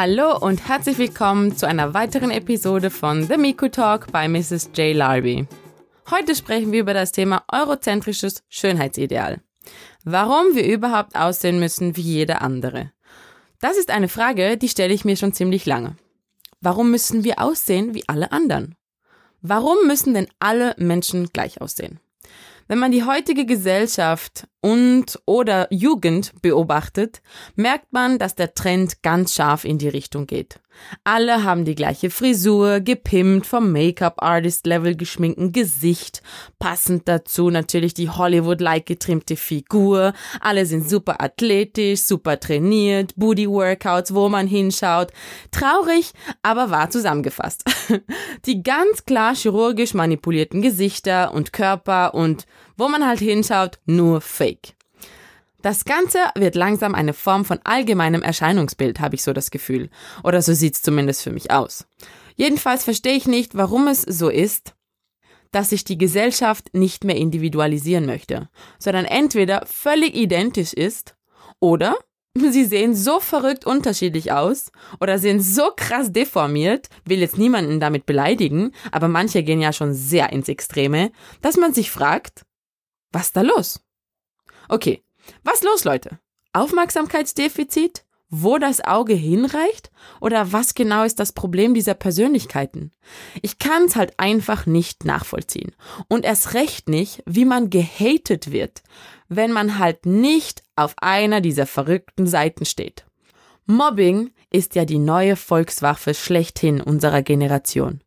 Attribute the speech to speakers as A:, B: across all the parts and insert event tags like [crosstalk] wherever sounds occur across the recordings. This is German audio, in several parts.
A: Hallo und herzlich willkommen zu einer weiteren Episode von The Miku Talk bei Mrs. J. Larby. Heute sprechen wir über das Thema eurozentrisches Schönheitsideal. Warum wir überhaupt aussehen müssen wie jeder andere. Das ist eine Frage, die stelle ich mir schon ziemlich lange. Warum müssen wir aussehen wie alle anderen? Warum müssen denn alle Menschen gleich aussehen? Wenn man die heutige Gesellschaft und oder Jugend beobachtet, merkt man, dass der Trend ganz scharf in die Richtung geht. Alle haben die gleiche Frisur, gepimpt, vom Make-up-Artist-Level geschminkten Gesicht, passend dazu natürlich die Hollywood-like getrimmte Figur, alle sind super athletisch, super trainiert, Booty-Workouts, wo man hinschaut. Traurig, aber wahr zusammengefasst. [laughs] Die ganz klar chirurgisch manipulierten Gesichter und Körper und wo man halt hinschaut, nur Fake. Das Ganze wird langsam eine Form von allgemeinem Erscheinungsbild, habe ich so das Gefühl. Oder so sieht's zumindest für mich aus. Jedenfalls verstehe ich nicht, warum es so ist, dass sich die Gesellschaft nicht mehr individualisieren möchte, sondern entweder völlig identisch ist oder [laughs] sie sehen so verrückt unterschiedlich aus oder sind so krass deformiert, will jetzt niemanden damit beleidigen, aber manche gehen ja schon sehr ins Extreme, dass man sich fragt, was da los? Okay, was los, Leute? Aufmerksamkeitsdefizit? Wo das Auge hinreicht? Oder was genau ist das Problem dieser Persönlichkeiten? Ich kann es halt einfach nicht nachvollziehen. Und erst recht nicht, wie man gehatet wird, wenn man halt nicht auf einer dieser verrückten Seiten steht. Mobbing ist ja die neue Volkswaffe schlechthin unserer Generation.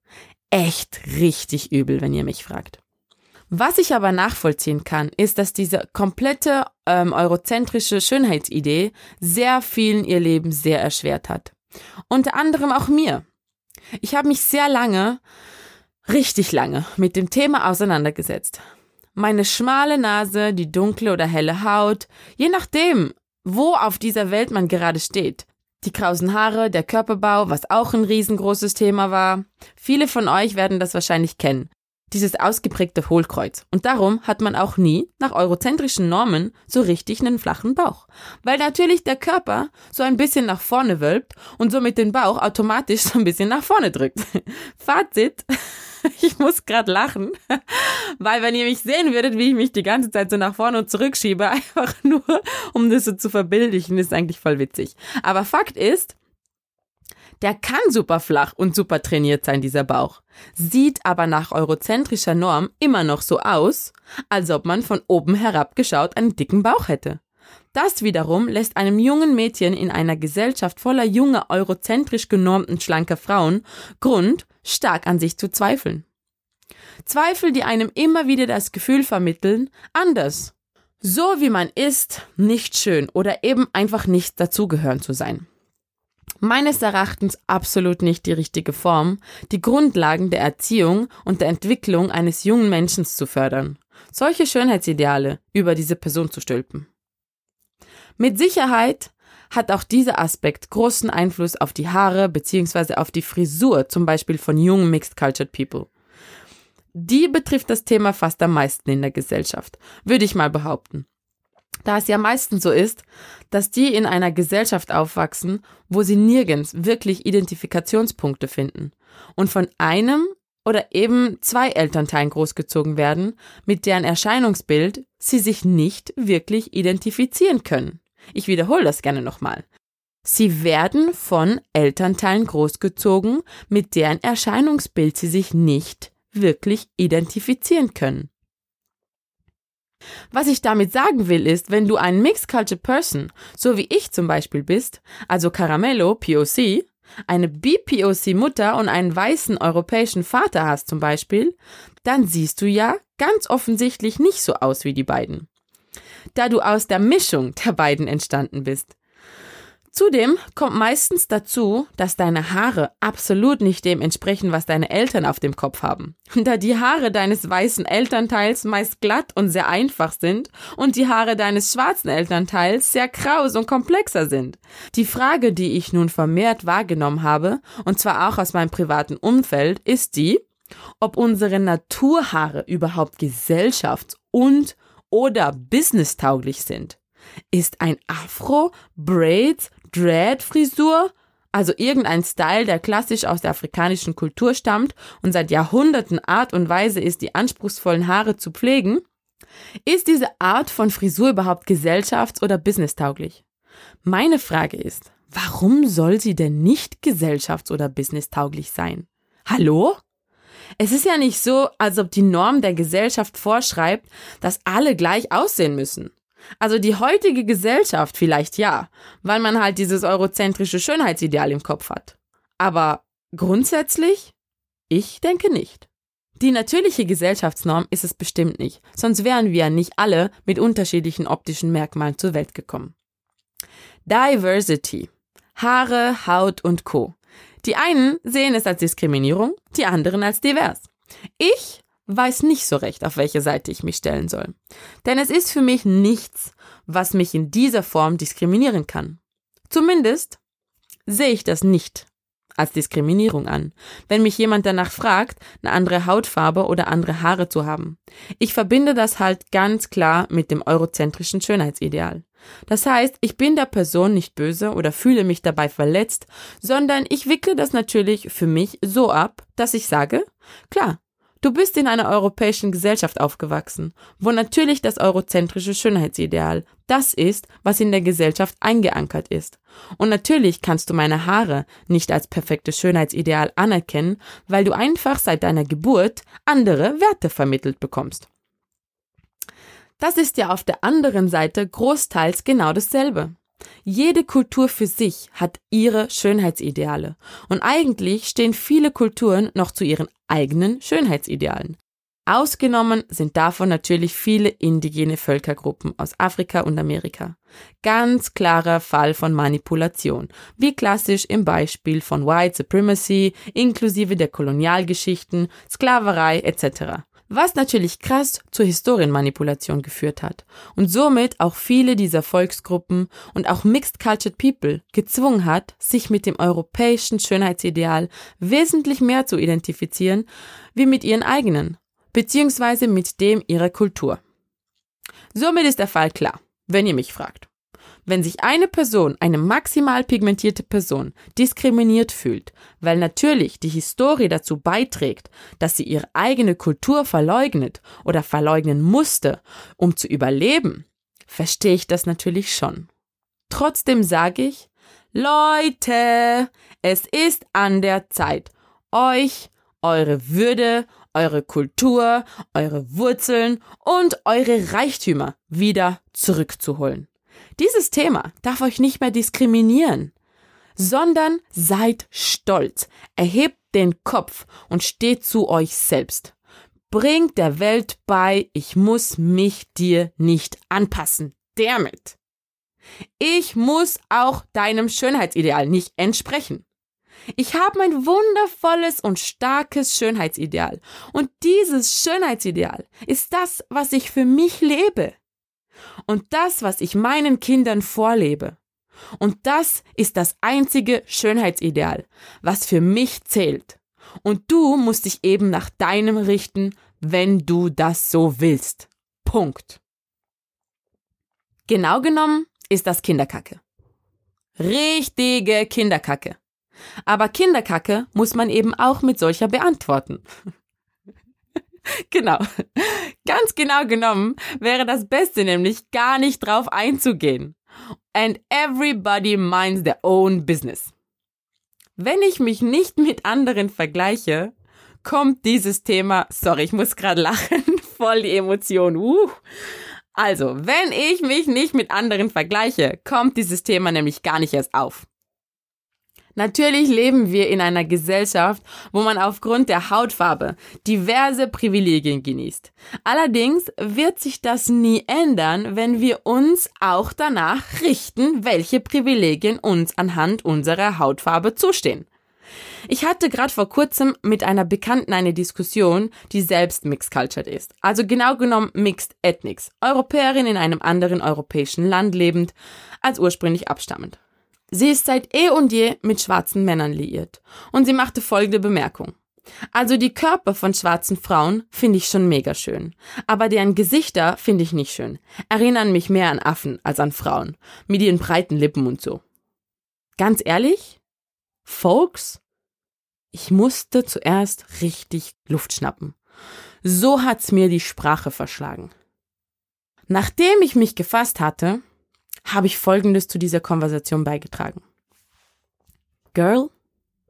A: Echt richtig übel, wenn ihr mich fragt. Was ich aber nachvollziehen kann, ist, dass diese komplette ähm, eurozentrische Schönheitsidee sehr vielen ihr Leben sehr erschwert hat. Unter anderem auch mir. Ich habe mich sehr lange, richtig lange, mit dem Thema auseinandergesetzt. Meine schmale Nase, die dunkle oder helle Haut, je nachdem, wo auf dieser Welt man gerade steht. Die krausen Haare, der Körperbau, was auch ein riesengroßes Thema war. Viele von euch werden das wahrscheinlich kennen dieses ausgeprägte Hohlkreuz. Und darum hat man auch nie, nach eurozentrischen Normen, so richtig einen flachen Bauch. Weil natürlich der Körper so ein bisschen nach vorne wölbt und somit den Bauch automatisch so ein bisschen nach vorne drückt. [laughs] Fazit. [laughs] Ich muss gerade lachen, weil wenn ihr mich sehen würdet, wie ich mich die ganze Zeit so nach vorne und zurück schiebe, [laughs] einfach nur, um das so zu verbildlichen, ist eigentlich voll witzig. Aber Fakt ist, der kann super flach und super trainiert sein, dieser Bauch. Sieht aber nach eurozentrischer Norm immer noch so aus, als ob man von oben herab geschaut einen dicken Bauch hätte. Das wiederum lässt einem jungen Mädchen in einer Gesellschaft voller junger, eurozentrisch genormten, schlanker Frauen Grund, stark an sich zu zweifeln. Zweifel, die einem immer wieder das Gefühl vermitteln, anders, so wie man ist, nicht schön oder eben einfach nicht dazugehören zu sein meines Erachtens absolut nicht die richtige Form, die Grundlagen der Erziehung und der Entwicklung eines jungen Menschen zu fördern, solche Schönheitsideale über diese Person zu stülpen. Mit Sicherheit hat auch dieser Aspekt großen Einfluss auf die Haare bzw. auf die Frisur, zum Beispiel von jungen Mixed Cultured People. Die betrifft das Thema fast am meisten in der Gesellschaft, würde ich mal behaupten da es ja meistens so ist, dass die in einer Gesellschaft aufwachsen, wo sie nirgends wirklich Identifikationspunkte finden und von einem oder eben zwei Elternteilen großgezogen werden, mit deren Erscheinungsbild sie sich nicht wirklich identifizieren können. Ich wiederhole das gerne nochmal. Sie werden von Elternteilen großgezogen, mit deren Erscheinungsbild sie sich nicht wirklich identifizieren können. Was ich damit sagen will, ist, wenn du ein Mixed Culture Person, so wie ich zum Beispiel bist, also Caramello, POC, eine BPOC Mutter und einen weißen europäischen Vater hast zum Beispiel, dann siehst du ja ganz offensichtlich nicht so aus wie die beiden. Da du aus der Mischung der beiden entstanden bist. Zudem kommt meistens dazu, dass deine Haare absolut nicht dem entsprechen, was deine Eltern auf dem Kopf haben. [laughs] Da die Haare deines weißen Elternteils meist glatt und sehr einfach sind und die Haare deines schwarzen Elternteils sehr kraus und komplexer sind. Die Frage, die ich nun vermehrt wahrgenommen habe, und zwar auch aus meinem privaten Umfeld, ist die, ob unsere Naturhaare überhaupt gesellschafts- und oder businesstauglich sind. Ist ein Afro, Braids, Dread-Frisur also irgendein Style, der klassisch aus der afrikanischen Kultur stammt und seit Jahrhunderten Art und Weise ist, die anspruchsvollen Haare zu pflegen, ist diese Art von Frisur überhaupt gesellschafts- oder businesstauglich? Meine Frage ist, warum soll sie denn nicht gesellschafts- oder businesstauglich sein? Hallo? Es ist ja nicht so, als ob die Norm der Gesellschaft vorschreibt, dass alle gleich aussehen müssen. Also die heutige Gesellschaft vielleicht ja, weil man halt dieses eurozentrische Schönheitsideal im Kopf hat. Aber grundsätzlich? Ich denke nicht. Die natürliche Gesellschaftsnorm ist es bestimmt nicht, sonst wären wir nicht alle mit unterschiedlichen optischen Merkmalen zur Welt gekommen. Diversity. Haare, Haut und Co. Die einen sehen es als Diskriminierung, die anderen als divers. Ich weiß nicht so recht, auf welche Seite ich mich stellen soll. Denn es ist für mich nichts, was mich in dieser Form diskriminieren kann. Zumindest sehe ich das nicht als Diskriminierung an, wenn mich jemand danach fragt, eine andere Hautfarbe oder andere Haare zu haben. Ich verbinde das halt ganz klar mit dem eurozentrischen Schönheitsideal. Das heißt, ich bin der Person nicht böse oder fühle mich dabei verletzt, sondern ich wickle das natürlich für mich so ab, dass ich sage, klar, du bist in einer europäischen Gesellschaft aufgewachsen, wo natürlich das eurozentrische Schönheitsideal das ist, was in der Gesellschaft eingeankert ist. Und natürlich kannst du meine Haare nicht als perfektes Schönheitsideal anerkennen, weil du einfach seit deiner Geburt andere Werte vermittelt bekommst. Das ist ja auf der anderen Seite großteils genau dasselbe. Jede Kultur für sich hat ihre Schönheitsideale und eigentlich stehen viele Kulturen noch zu ihren eigenen Schönheitsidealen. Ausgenommen sind davon natürlich viele indigene Völkergruppen aus Afrika und Amerika. Ganz klarer Fall von Manipulation, wie klassisch im Beispiel von White Supremacy inklusive der Kolonialgeschichten, Sklaverei etc was natürlich krass zur Historienmanipulation geführt hat und somit auch viele dieser Volksgruppen und auch Mixed Cultured People gezwungen hat, sich mit dem europäischen Schönheitsideal wesentlich mehr zu identifizieren wie mit ihren eigenen, beziehungsweise mit dem ihrer Kultur. Somit ist der Fall klar, wenn ihr mich fragt. Wenn sich eine Person, eine maximal pigmentierte Person, diskriminiert fühlt, weil natürlich die Historie dazu beiträgt, dass sie ihre eigene Kultur verleugnet oder verleugnen musste, um zu überleben, verstehe ich das natürlich schon. Trotzdem sage ich, Leute, es ist an der Zeit, euch, eure Würde, eure Kultur, eure Wurzeln und eure Reichtümer wieder zurückzuholen. Dieses Thema darf euch nicht mehr diskriminieren, sondern seid stolz, erhebt den Kopf und steht zu euch selbst. Bringt der Welt bei, ich muss mich dir nicht anpassen. Damit. Ich muss auch deinem Schönheitsideal nicht entsprechen. Ich habe mein wundervolles und starkes Schönheitsideal. Und dieses Schönheitsideal ist das, was ich für mich lebe und das, was ich meinen Kindern vorlebe. Und das ist das einzige Schönheitsideal, was für mich zählt. Und du musst dich eben nach deinem richten, wenn du das so willst. Punkt. Genau genommen ist das Kinderkacke. Richtige Kinderkacke. Aber Kinderkacke muss man eben auch mit solcher beantworten. [laughs] genau. Ganz genau genommen wäre das Beste nämlich gar nicht drauf einzugehen. And everybody minds their own business. Wenn ich mich nicht mit anderen vergleiche, kommt dieses Thema, sorry, ich muss gerade lachen, [laughs] voll die Emotion. Uh. Also, wenn ich mich nicht mit anderen vergleiche, kommt dieses Thema nämlich gar nicht erst auf. Natürlich leben wir in einer Gesellschaft, wo man aufgrund der Hautfarbe diverse Privilegien genießt. Allerdings wird sich das nie ändern, wenn wir uns auch danach richten, welche Privilegien uns anhand unserer Hautfarbe zustehen. Ich hatte gerade vor kurzem mit einer Bekannten eine Diskussion, die selbst Mixed Cultured ist. Also genau genommen Mixed Ethnics. Europäerin in einem anderen europäischen Land lebend, als ursprünglich abstammend. Sie ist seit eh und je mit schwarzen Männern liiert. Und sie machte folgende Bemerkung. Also die Körper von schwarzen Frauen finde ich schon mega schön. Aber deren Gesichter finde ich nicht schön. Erinnern mich mehr an Affen als an Frauen. Mit ihren breiten Lippen und so. Ganz ehrlich? Folks, ich musste zuerst richtig Luft schnappen. So hat's mir die Sprache verschlagen. Nachdem ich mich gefasst hatte, habe ich Folgendes zu dieser Konversation beigetragen. Girl,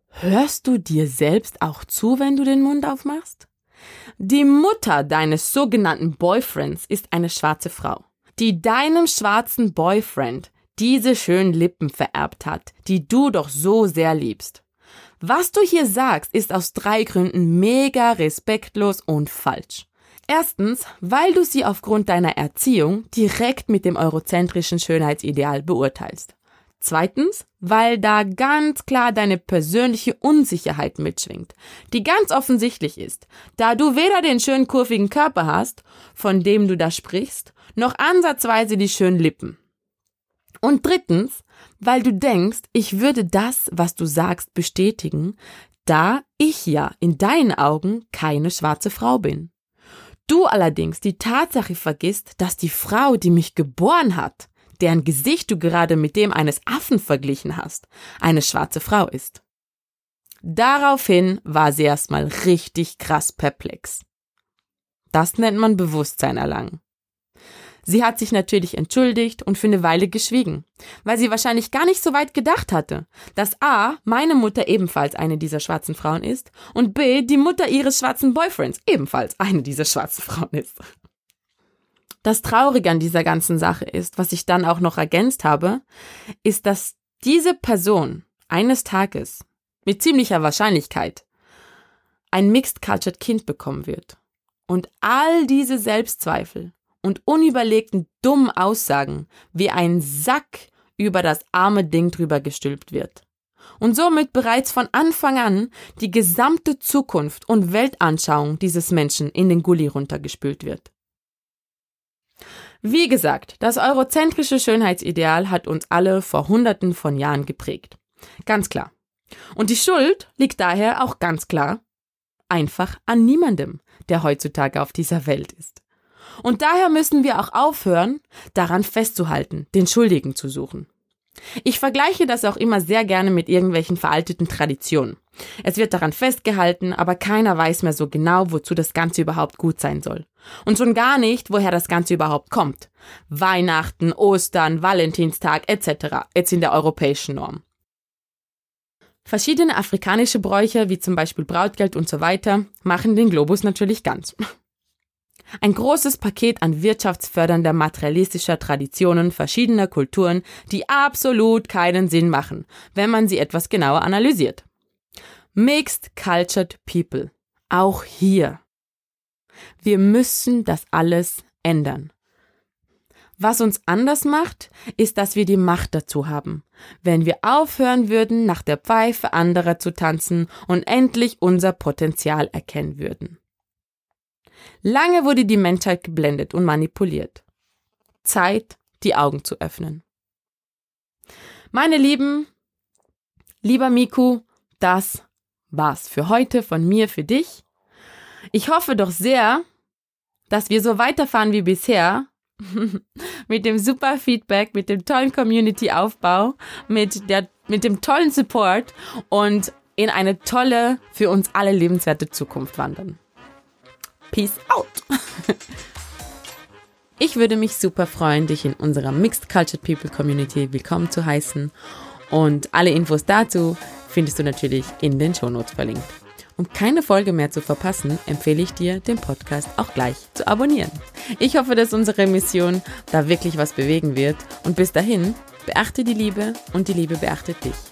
A: hörst du dir selbst auch zu, wenn du den Mund aufmachst? Die Mutter deines sogenannten Boyfriends ist eine schwarze Frau, die deinem schwarzen Boyfriend diese schönen Lippen vererbt hat, die du doch so sehr liebst. Was du hier sagst, ist aus drei Gründen mega respektlos und falsch. Erstens, weil du sie aufgrund deiner Erziehung direkt mit dem eurozentrischen Schönheitsideal beurteilst. Zweitens, weil da ganz klar deine persönliche Unsicherheit mitschwingt, die ganz offensichtlich ist, da du weder den schönen kurvigen Körper hast, von dem du da sprichst, noch ansatzweise die schönen Lippen. Und drittens, weil du denkst, ich würde das, was du sagst, bestätigen, da ich ja in deinen Augen keine schwarze Frau bin. Du allerdings die Tatsache vergisst, dass die Frau, die mich geboren hat, deren Gesicht du gerade mit dem eines Affen verglichen hast, eine schwarze Frau ist. Daraufhin war sie erstmal richtig krass perplex. Das nennt man Bewusstsein erlangen. Sie hat sich natürlich entschuldigt und für eine Weile geschwiegen, weil sie wahrscheinlich gar nicht so weit gedacht hatte, dass A, meine Mutter ebenfalls eine dieser schwarzen Frauen ist und B, die Mutter ihres schwarzen Boyfriends ebenfalls eine dieser schwarzen Frauen ist. Das Traurige an dieser ganzen Sache ist, was ich dann auch noch ergänzt habe, ist, dass diese Person eines Tages mit ziemlicher Wahrscheinlichkeit ein Mixed Cultured Kind bekommen wird. Und all diese Selbstzweifel und unüberlegten dummen Aussagen wie ein Sack über das arme Ding drüber gestülpt wird. Und somit bereits von Anfang an die gesamte Zukunft und Weltanschauung dieses Menschen in den Gully runtergespült wird. Wie gesagt, das eurozentrische Schönheitsideal hat uns alle vor Hunderten von Jahren geprägt. Ganz klar. Und die Schuld liegt daher auch ganz klar einfach an niemandem, der heutzutage auf dieser Welt ist. Und daher müssen wir auch aufhören, daran festzuhalten, den Schuldigen zu suchen. Ich vergleiche das auch immer sehr gerne mit irgendwelchen veralteten Traditionen. Es wird daran festgehalten, aber keiner weiß mehr so genau, wozu das Ganze überhaupt gut sein soll. Und schon gar nicht, woher das Ganze überhaupt kommt. Weihnachten, Ostern, Valentinstag etc. jetzt in der europäischen Norm. Verschiedene afrikanische Bräuche, wie zum Beispiel Brautgeld und so weiter, machen den Globus natürlich ganz. Ein großes Paket an wirtschaftsfördernder materialistischer Traditionen verschiedener Kulturen, die absolut keinen Sinn machen, wenn man sie etwas genauer analysiert. Mixed Cultured People. Auch hier. Wir müssen das alles ändern. Was uns anders macht, ist, dass wir die Macht dazu haben. Wenn wir aufhören würden, nach der Pfeife anderer zu tanzen und endlich unser Potenzial erkennen würden. Lange wurde die Menschheit geblendet und manipuliert. Zeit, die Augen zu öffnen. Meine Lieben, lieber Miku, das war's für heute von mir für dich. Ich hoffe doch sehr, dass wir so weiterfahren wie bisher. [laughs] mit dem super Feedback, mit dem tollen Community-Aufbau, mit, mit dem tollen Support und in eine tolle, für uns alle lebenswerte Zukunft wandern. Peace out. [laughs] Ich würde mich super freuen, dich in unserer Mixed Cultured People Community willkommen zu heißen. Und alle Infos dazu findest du natürlich in den Shownotes verlinkt. Um keine Folge mehr zu verpassen, empfehle ich dir, den Podcast auch gleich zu abonnieren. Ich hoffe, dass unsere Mission da wirklich was bewegen wird. Und bis dahin, beachte die Liebe und die Liebe beachtet dich.